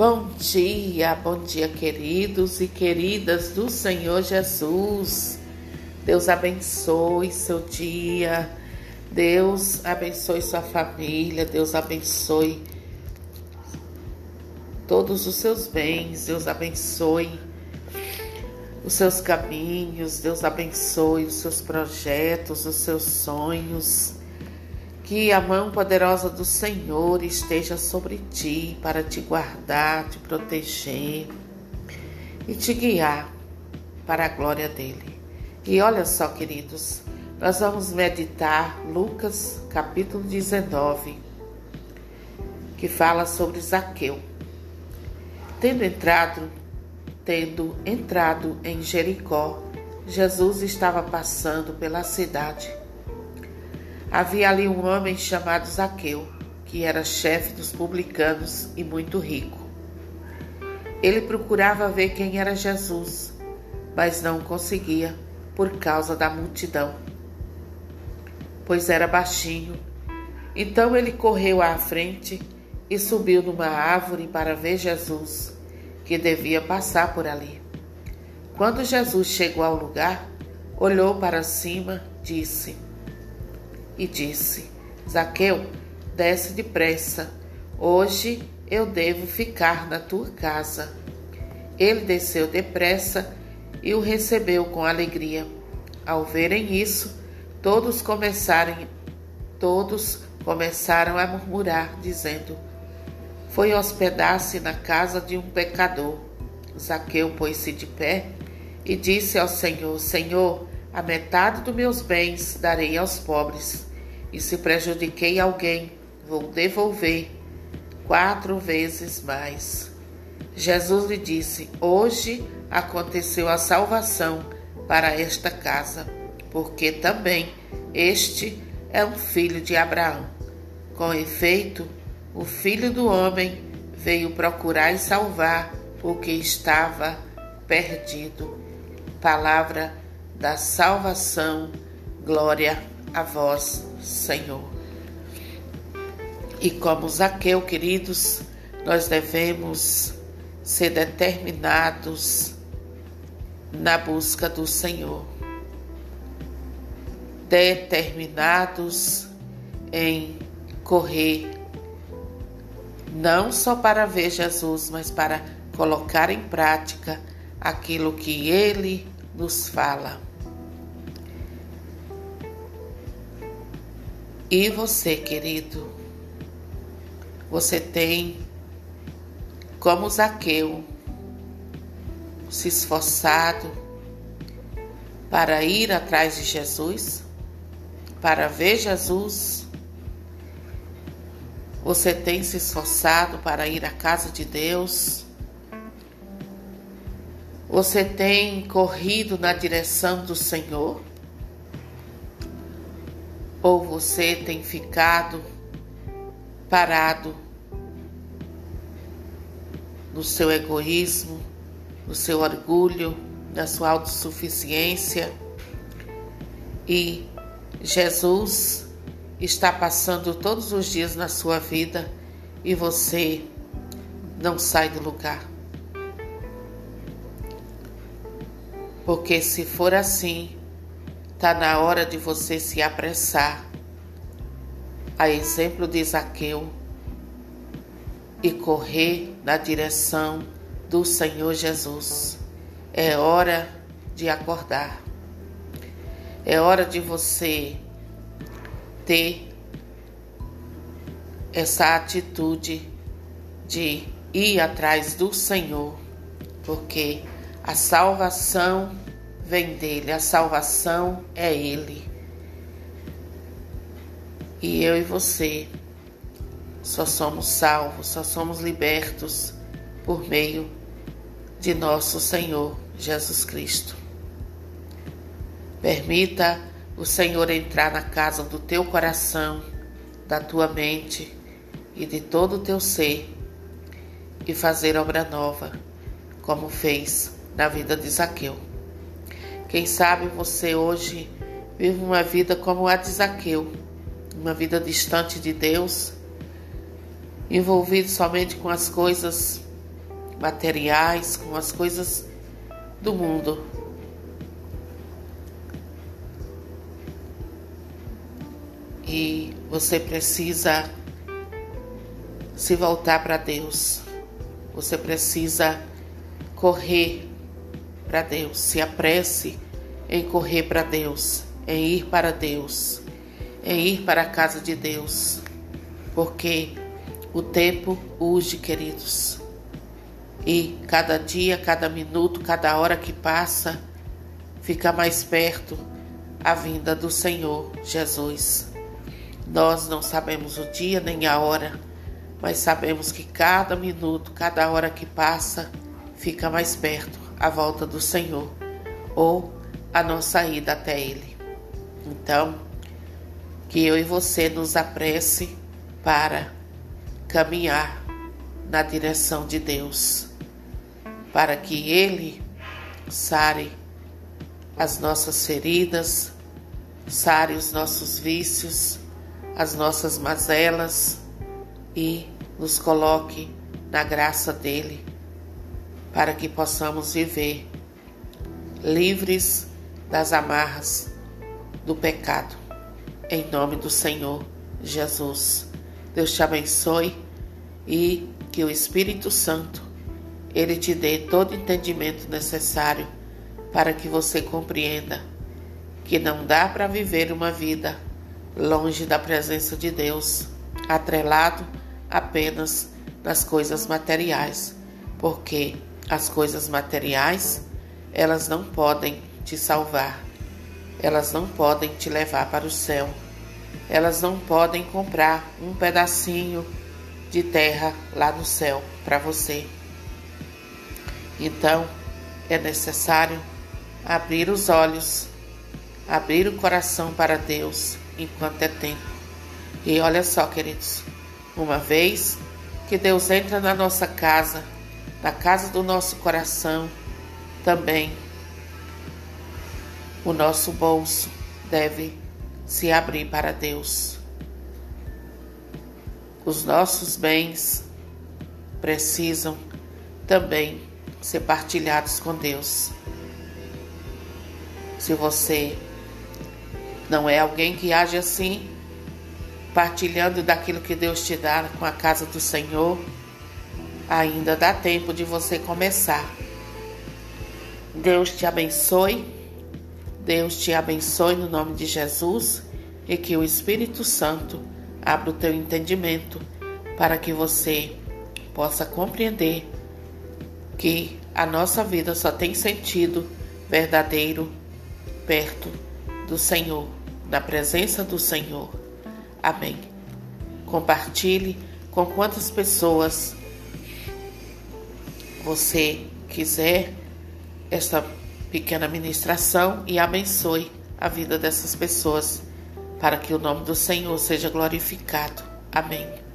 Bom dia, bom dia, queridos e queridas do Senhor Jesus. Deus abençoe seu dia, Deus abençoe sua família, Deus abençoe todos os seus bens, Deus abençoe os seus caminhos, Deus abençoe os seus projetos, os seus sonhos. Que a mão poderosa do Senhor esteja sobre ti para te guardar, te proteger e te guiar para a glória dele. E olha só, queridos, nós vamos meditar Lucas capítulo 19, que fala sobre Zaqueu. Tendo entrado, tendo entrado em Jericó, Jesus estava passando pela cidade Havia ali um homem chamado Zaqueu, que era chefe dos publicanos e muito rico. Ele procurava ver quem era Jesus, mas não conseguia por causa da multidão, pois era baixinho. Então ele correu à frente e subiu numa árvore para ver Jesus, que devia passar por ali. Quando Jesus chegou ao lugar, olhou para cima, disse: e disse: Zaqueu, desce depressa. Hoje eu devo ficar na tua casa. Ele desceu depressa e o recebeu com alegria. Ao verem isso, todos começaram todos começaram a murmurar, dizendo: Foi hospedar-se na casa de um pecador. Zaqueu pôs-se de pé e disse ao Senhor: Senhor, a metade dos meus bens darei aos pobres e se prejudiquei alguém, vou devolver quatro vezes mais. Jesus lhe disse: Hoje aconteceu a salvação para esta casa, porque também este é um filho de Abraão. Com efeito, o filho do homem veio procurar e salvar o que estava perdido. Palavra da salvação, glória a vós, Senhor. E como Zaqueu, queridos, nós devemos ser determinados na busca do Senhor. Determinados em correr, não só para ver Jesus, mas para colocar em prática aquilo que Ele nos fala. E você, querido, você tem, como Zaqueu, se esforçado para ir atrás de Jesus, para ver Jesus. Você tem se esforçado para ir à casa de Deus. Você tem corrido na direção do Senhor. Ou você tem ficado parado no seu egoísmo, no seu orgulho, na sua autossuficiência e Jesus está passando todos os dias na sua vida e você não sai do lugar. Porque se for assim, Está na hora de você se apressar, a exemplo de Zaqueu, e correr na direção do Senhor Jesus. É hora de acordar. É hora de você ter essa atitude de ir atrás do Senhor, porque a salvação vem dele, a salvação é ele. E eu e você só somos salvos, só somos libertos por meio de nosso Senhor Jesus Cristo. Permita o Senhor entrar na casa do teu coração, da tua mente e de todo o teu ser e fazer obra nova, como fez na vida de Zaqueu. Quem sabe você hoje vive uma vida como a de Zaqueu, uma vida distante de Deus, envolvido somente com as coisas materiais, com as coisas do mundo. E você precisa se voltar para Deus. Você precisa correr para Deus. Se apresse em correr para Deus, em ir para Deus, em ir para a casa de Deus. Porque o tempo urge, queridos. E cada dia, cada minuto, cada hora que passa, fica mais perto a vinda do Senhor Jesus. Nós não sabemos o dia nem a hora, mas sabemos que cada minuto, cada hora que passa, fica mais perto a volta do Senhor ou a nossa ida até Ele. Então, que eu e você nos apresse para caminhar na direção de Deus, para que Ele sare as nossas feridas, sare os nossos vícios, as nossas mazelas e nos coloque na graça dele, para que possamos viver livres das amarras do pecado. Em nome do Senhor Jesus. Deus te abençoe e que o Espírito Santo ele te dê todo o entendimento necessário para que você compreenda que não dá para viver uma vida longe da presença de Deus, atrelado apenas nas coisas materiais, porque as coisas materiais, elas não podem te salvar. Elas não podem te levar para o céu. Elas não podem comprar um pedacinho de terra lá no céu para você. Então, é necessário abrir os olhos, abrir o coração para Deus enquanto é tempo. E olha só, queridos, uma vez que Deus entra na nossa casa, na casa do nosso coração, também o nosso bolso deve se abrir para Deus. Os nossos bens precisam também ser partilhados com Deus. Se você não é alguém que age assim, partilhando daquilo que Deus te dá com a casa do Senhor. Ainda dá tempo de você começar. Deus te abençoe. Deus te abençoe no nome de Jesus e que o Espírito Santo abra o teu entendimento para que você possa compreender que a nossa vida só tem sentido verdadeiro perto do Senhor na presença do Senhor. Amém. Compartilhe com quantas pessoas você quiser esta pequena ministração e abençoe a vida dessas pessoas para que o nome do Senhor seja glorificado. Amém.